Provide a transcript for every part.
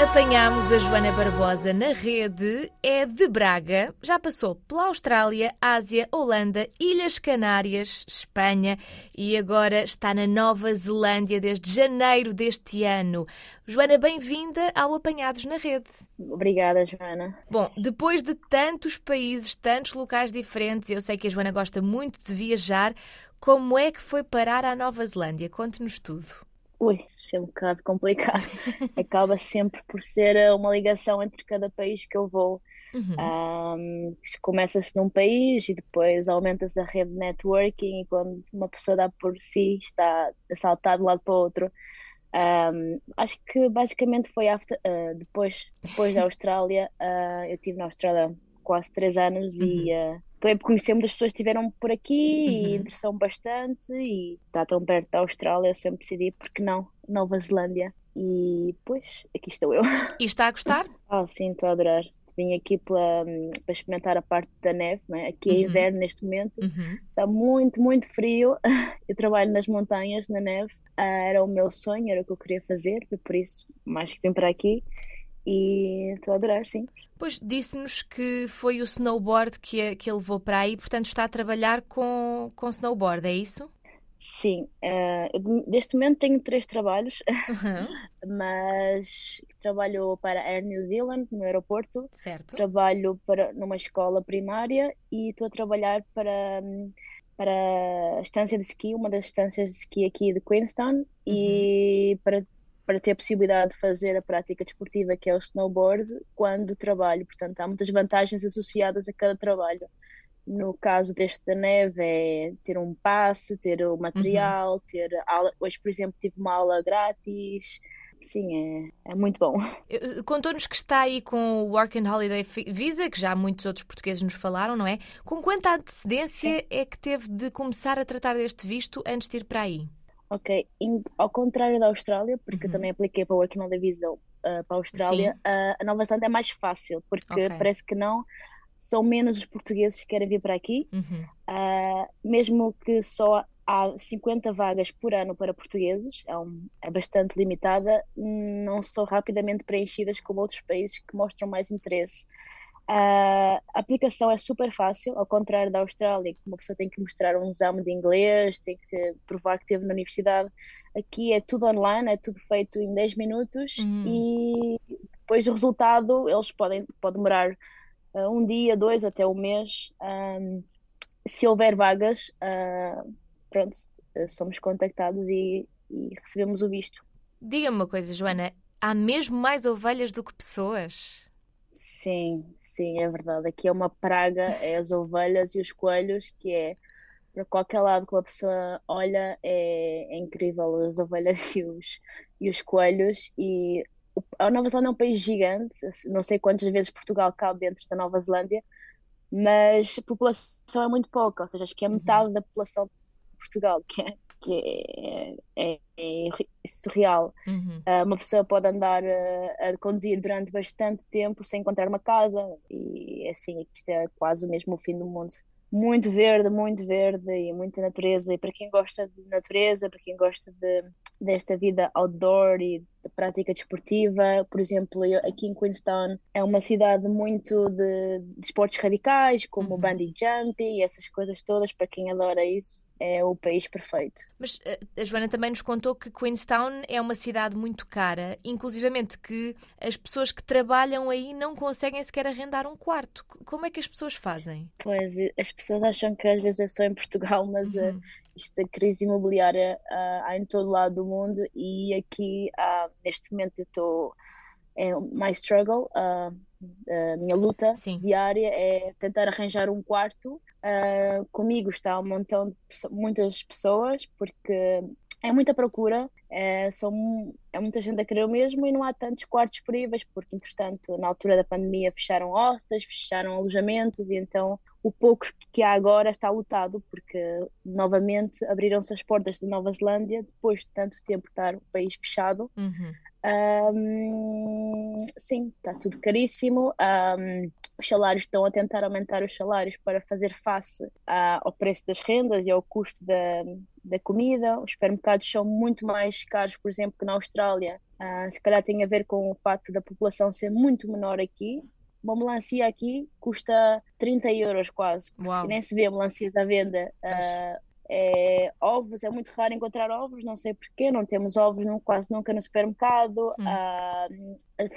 Apanhámos a Joana Barbosa na rede, é de Braga, já passou pela Austrália, Ásia, Holanda, Ilhas Canárias, Espanha e agora está na Nova Zelândia desde janeiro deste ano. Joana, bem-vinda ao Apanhados na Rede. Obrigada, Joana. Bom, depois de tantos países, tantos locais diferentes, eu sei que a Joana gosta muito de viajar, como é que foi parar à Nova Zelândia? Conte-nos tudo. Ui, isso é um bocado complicado. Acaba sempre por ser eh, uma ligação entre cada país que eu vou. Uhum. Ahm, Começa-se num país e depois aumenta-se a rede de networking e quando uma pessoa dá por si está a saltar de um lado para o outro. Ahm, acho que basicamente foi after- ah, depois, depois da Austrália. ah, eu estive na Austrália quase três anos e ah, acabei por conhecer muitas pessoas que estiveram por aqui e Uhum. interessou bastante e está tão perto da Austrália, eu sempre decidi, porque não, Nova Zelândia. E pois, aqui estou eu. E está a gostar? Ah, sim, estou a adorar. Vim aqui pela, para experimentar a parte da neve, né? Aqui é Uhum. inverno neste momento, Uhum. está muito, muito frio. Eu trabalho nas montanhas, na neve. Ah, era o meu sonho, era o que eu queria fazer, e por isso, mais que vim para aqui. E estou a adorar, sim. Pois disse-nos que foi o snowboard que a, que a levou para aí, portanto está a trabalhar com, com snowboard, é isso? Sim, eu de- neste momento tenho três trabalhos, Uhum. mas trabalho para Air New Zealand, no aeroporto. Certo. trabalho para, numa escola primária e estou a trabalhar para, hum, para a estância de esqui, uma das estâncias de esqui aqui de Queenstown, e para, para ter a possibilidade de fazer a prática desportiva que é o snowboard quando trabalho. Portanto, há muitas vantagens associadas a cada trabalho. No caso deste da neve, é ter um passe, ter o material, ter aula. Hoje, por exemplo, tive uma aula grátis. Sim, é, é muito bom. Eh, Contou-nos que está aí com o Work and Holiday Visa, que já muitos outros portugueses nos falaram, não é? Com quanta antecedência é que teve de começar a tratar deste visto antes de ir para aí? Ok, Em- ao contrário da Austrália, porque eu Uhum. também apliquei para o Working Holiday Visa uh, para a Austrália, uh, a Nova Zelândia é mais fácil, porque Ok. parece que não, são menos os portugueses que querem vir para aqui, Uhum. uh, mesmo que só há 50 vagas por ano para portugueses, é, um- é bastante limitada, não são rapidamente preenchidas como outros países que mostram mais interesse. A aplicação é super fácil, ao contrário da Austrália, que uma pessoa tem que mostrar um exame de inglês, tem que provar que esteve na universidade. Aqui é tudo online, é tudo feito em 10 minutos Hum. e depois o resultado eles podem pode demorar uh, um dia, dois, até um mês. Um, se houver vagas, uh, pronto, uh, somos contactados e, e recebemos o visto. Diga-me uma coisa, Joana, há mesmo mais ovelhas do que pessoas? Sim, sim, é verdade. Aqui é uma praga, é as ovelhas e os coelhos, que é para qualquer lado que uma pessoa olha, é, é incrível as ovelhas e os, e os coelhos. E a Nova Zelândia é um país gigante, não sei quantas vezes Portugal cabe dentro da Nova Zelândia, mas a população é muito pouca, ou seja, acho que é metade da população de Portugal, que é, que é, é, é surreal. Uhum. Uh, uma pessoa pode andar uh, a conduzir durante bastante tempo sem encontrar uma casa e assim, isto é quase o mesmo fim do mundo. Muito verde, muito verde e muita natureza. E para quem gosta de natureza, para quem gosta de, desta vida outdoor e de prática desportiva, por exemplo, eu, aqui em Queenstown é uma cidade muito de, de esportes radicais, como o Uhum. bungee jumping e essas coisas todas. Para quem adora isso, é o país perfeito. Mas eh, a Joana também nos contou que Queenstown é uma cidade muito cara, inclusivamente que as pessoas que trabalham aí não conseguem sequer arrendar um quarto. Como é que as pessoas fazem? Pois, as pessoas acham que às vezes é só em Portugal, mas uh, Uhum. Isto da crise imobiliária uh, há em todo lado do mundo e aqui uh, neste momento eu estou é my struggle, uh, a minha luta Sim. diária é tentar arranjar um quarto. Uh, comigo está um montão de muitas pessoas porque é muita procura, é, são, é muita gente a querer o mesmo e não há tantos quartos disponíveis, porque, entretanto, na altura da pandemia fecharam hostas, fecharam alojamentos, e então o pouco que há agora está lotado, porque novamente abriram-se as portas de Nova Zelândia, depois de tanto tempo estar o país fechado. Uhum. Ahm, sim, está tudo caríssimo. Ahm, os salários estão a tentar aumentar os salários para fazer face a, ao preço das rendas e ao custo da, da comida. Os supermercados são muito mais caros, por exemplo, que na Austrália. Uh, se calhar tem a ver com o facto da população ser muito menor aqui. Uma melancia aqui custa 30 euros quase. Nem se vê melancias à venda. Uh, é, ovos, é muito raro encontrar ovos, não sei porquê, não temos ovos não, quase nunca no supermercado. Hum. A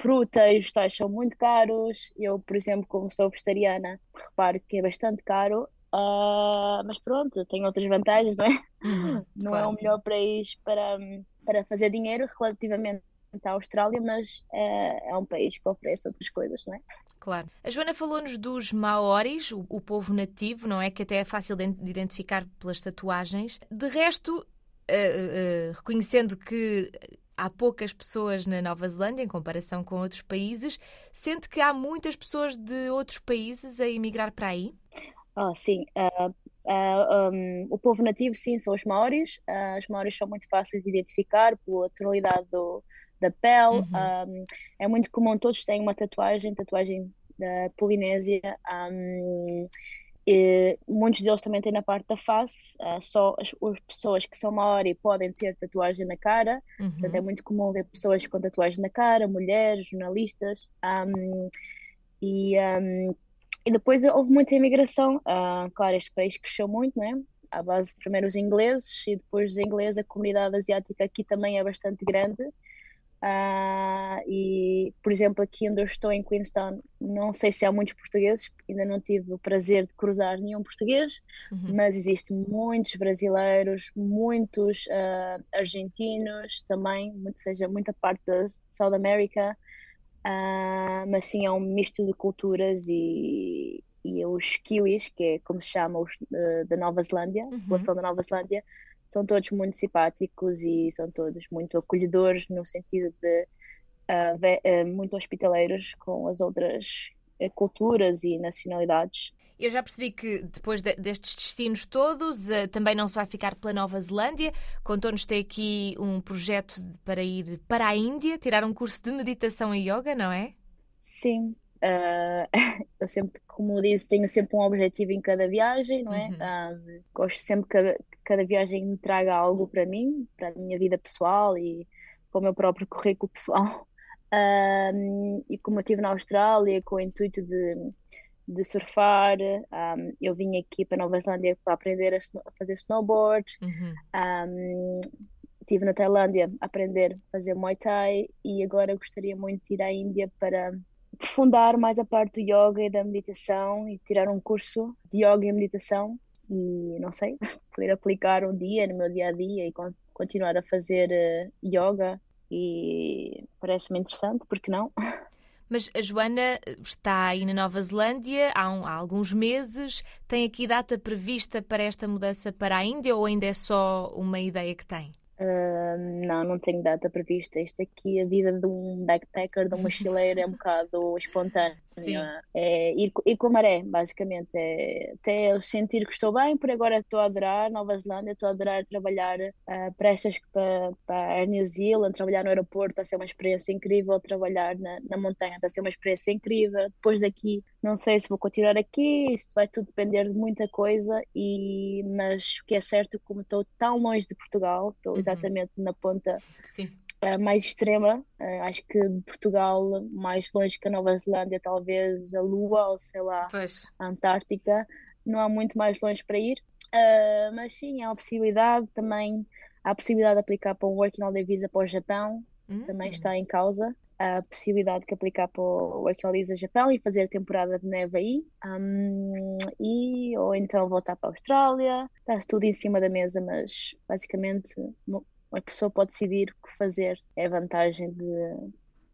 fruta e os vegetais são muito caros. Eu, por exemplo, como sou vegetariana, reparo que é bastante caro. Ah, mas pronto, tem outras vantagens, não é? Uhum, Não claro. é o melhor país para, para fazer dinheiro relativamente à Austrália, mas é, é um país que oferece outras coisas, não é? Claro. A Joana falou-nos dos maoris, o, o povo nativo, não é? Que até é fácil de de identificar pelas tatuagens. De resto, eh, eh, reconhecendo que há poucas pessoas na Nova Zelândia em comparação com outros países, sente que há muitas pessoas de outros países a emigrar para aí? Ah, sim. ah, ah, um, o povo nativo, sim, são os maoris. Ah, os maoris são muito fáceis de identificar pela tonalidade do, da pele. Uhum. Um, é muito comum, todos têm uma tatuagem, tatuagem da Polinésia. Um, e muitos deles também têm na parte da face. Ah, só as, as pessoas que são maori podem ter tatuagem na cara. Portanto, é Uhum. muito comum ver pessoas com tatuagem na cara, mulheres, jornalistas. E, e depois houve muita imigração. Ah, claro, este país cresceu muito, né? À base primeiro os ingleses e depois dos ingleses a comunidade asiática aqui também é bastante grande. Ah, e, por exemplo, aqui onde eu estou em Queenstown, não sei se há muitos portugueses, porque ainda não tive o prazer de cruzar nenhum português, Uhum. mas existem muitos brasileiros, muitos ah, argentinos também, muito, seja muita parte da South America, ah, mas sim é um misto de culturas e, e os kiwis, que é como se chama os eh, da Nova Zelândia, a Uhum. população da Nova Zelândia, são todos muito simpáticos e são todos muito acolhedores no sentido de ah, eh, muito hospitaleiros com as outras eh, culturas e nacionalidades. Eu já percebi que depois de- destes destinos todos, eh, também não se vai ficar pela Nova Zelândia. Contou-nos tem aqui um projeto de- para ir para a Índia, tirar um curso de meditação e yoga, não é? Sim, ah, eu sempre, como disse, tenho sempre um objetivo em cada viagem, não é? Uhum. Gosto sempre que cada, viagem me traga algo para mim, para a minha vida pessoal e para o meu próprio currículo pessoal. E como eu estive na Austrália com o intuito de, de surfar, ah, eu vim aqui para Nova Zelândia para aprender a, a fazer snowboard. Uhum. Um, estive na Tailândia a aprender a fazer Muay Thai e agora gostaria muito de ir à Índia para aprofundar mais a parte do yoga e da meditação e tirar um curso de yoga e meditação e não sei, poder aplicar um dia no meu dia a dia e con- continuar a fazer eh, yoga e parece-me interessante, porque não? Mas a Joana está aí na Nova Zelândia há, um- há alguns meses. Tem aqui data prevista para esta mudança para a Índia ou ainda é só uma ideia que tem? Ah, não, não tenho data prevista. Isto aqui, a vida de um backpacker, de um mochileiro, é um bocado espontânea. Sim. É ir, ir com a maré, basicamente. É, até eu sentir que estou bem, por agora estou a adorar Nova Zelândia, estou a adorar trabalhar ah, para estas, para, para a New Zealand, trabalhar no aeroporto, está a ser uma experiência incrível, trabalhar na, na montanha, está a ser uma experiência incrível. Depois daqui, não sei se vou continuar aqui, isso vai tudo depender de muita coisa, e, mas o que é certo, como estou tão longe de Portugal, estou exatamente na ponta uh, mais extrema. Uh, acho que de Portugal, mais longe que a Nova Zelândia, talvez a Lua ou sei lá, Pois. a Antártica. Não há muito mais longe para ir. Uh, mas sim, há uma possibilidade também. Há a possibilidade de aplicar para um Working Holiday Visa para o Japão, também Hum. está em causa. A possibilidade de aplicar para o Visa Japão e fazer a temporada de neve aí. Um, e, ou então voltar para a Austrália. Está tudo em cima da mesa, mas basicamente uma pessoa pode decidir o que fazer. É a vantagem de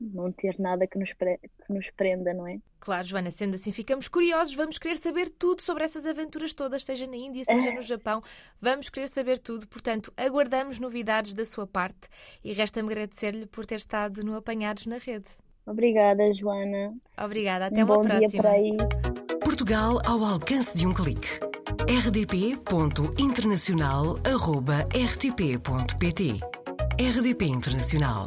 não ter nada que nos, pre- que nos prenda, não é? Claro, Joana, sendo assim, ficamos curiosos, vamos querer saber tudo sobre essas aventuras todas, seja na Índia, seja no Japão, vamos querer saber tudo, portanto, aguardamos novidades da sua parte e resta-me agradecer-lhe por ter estado no Apanhados na Rede. Obrigada, Joana. Obrigada, até um uma bom dia próxima. para aí. Portugal ao alcance de um clique. rdp.internacional.rtp.pt RDP Internacional.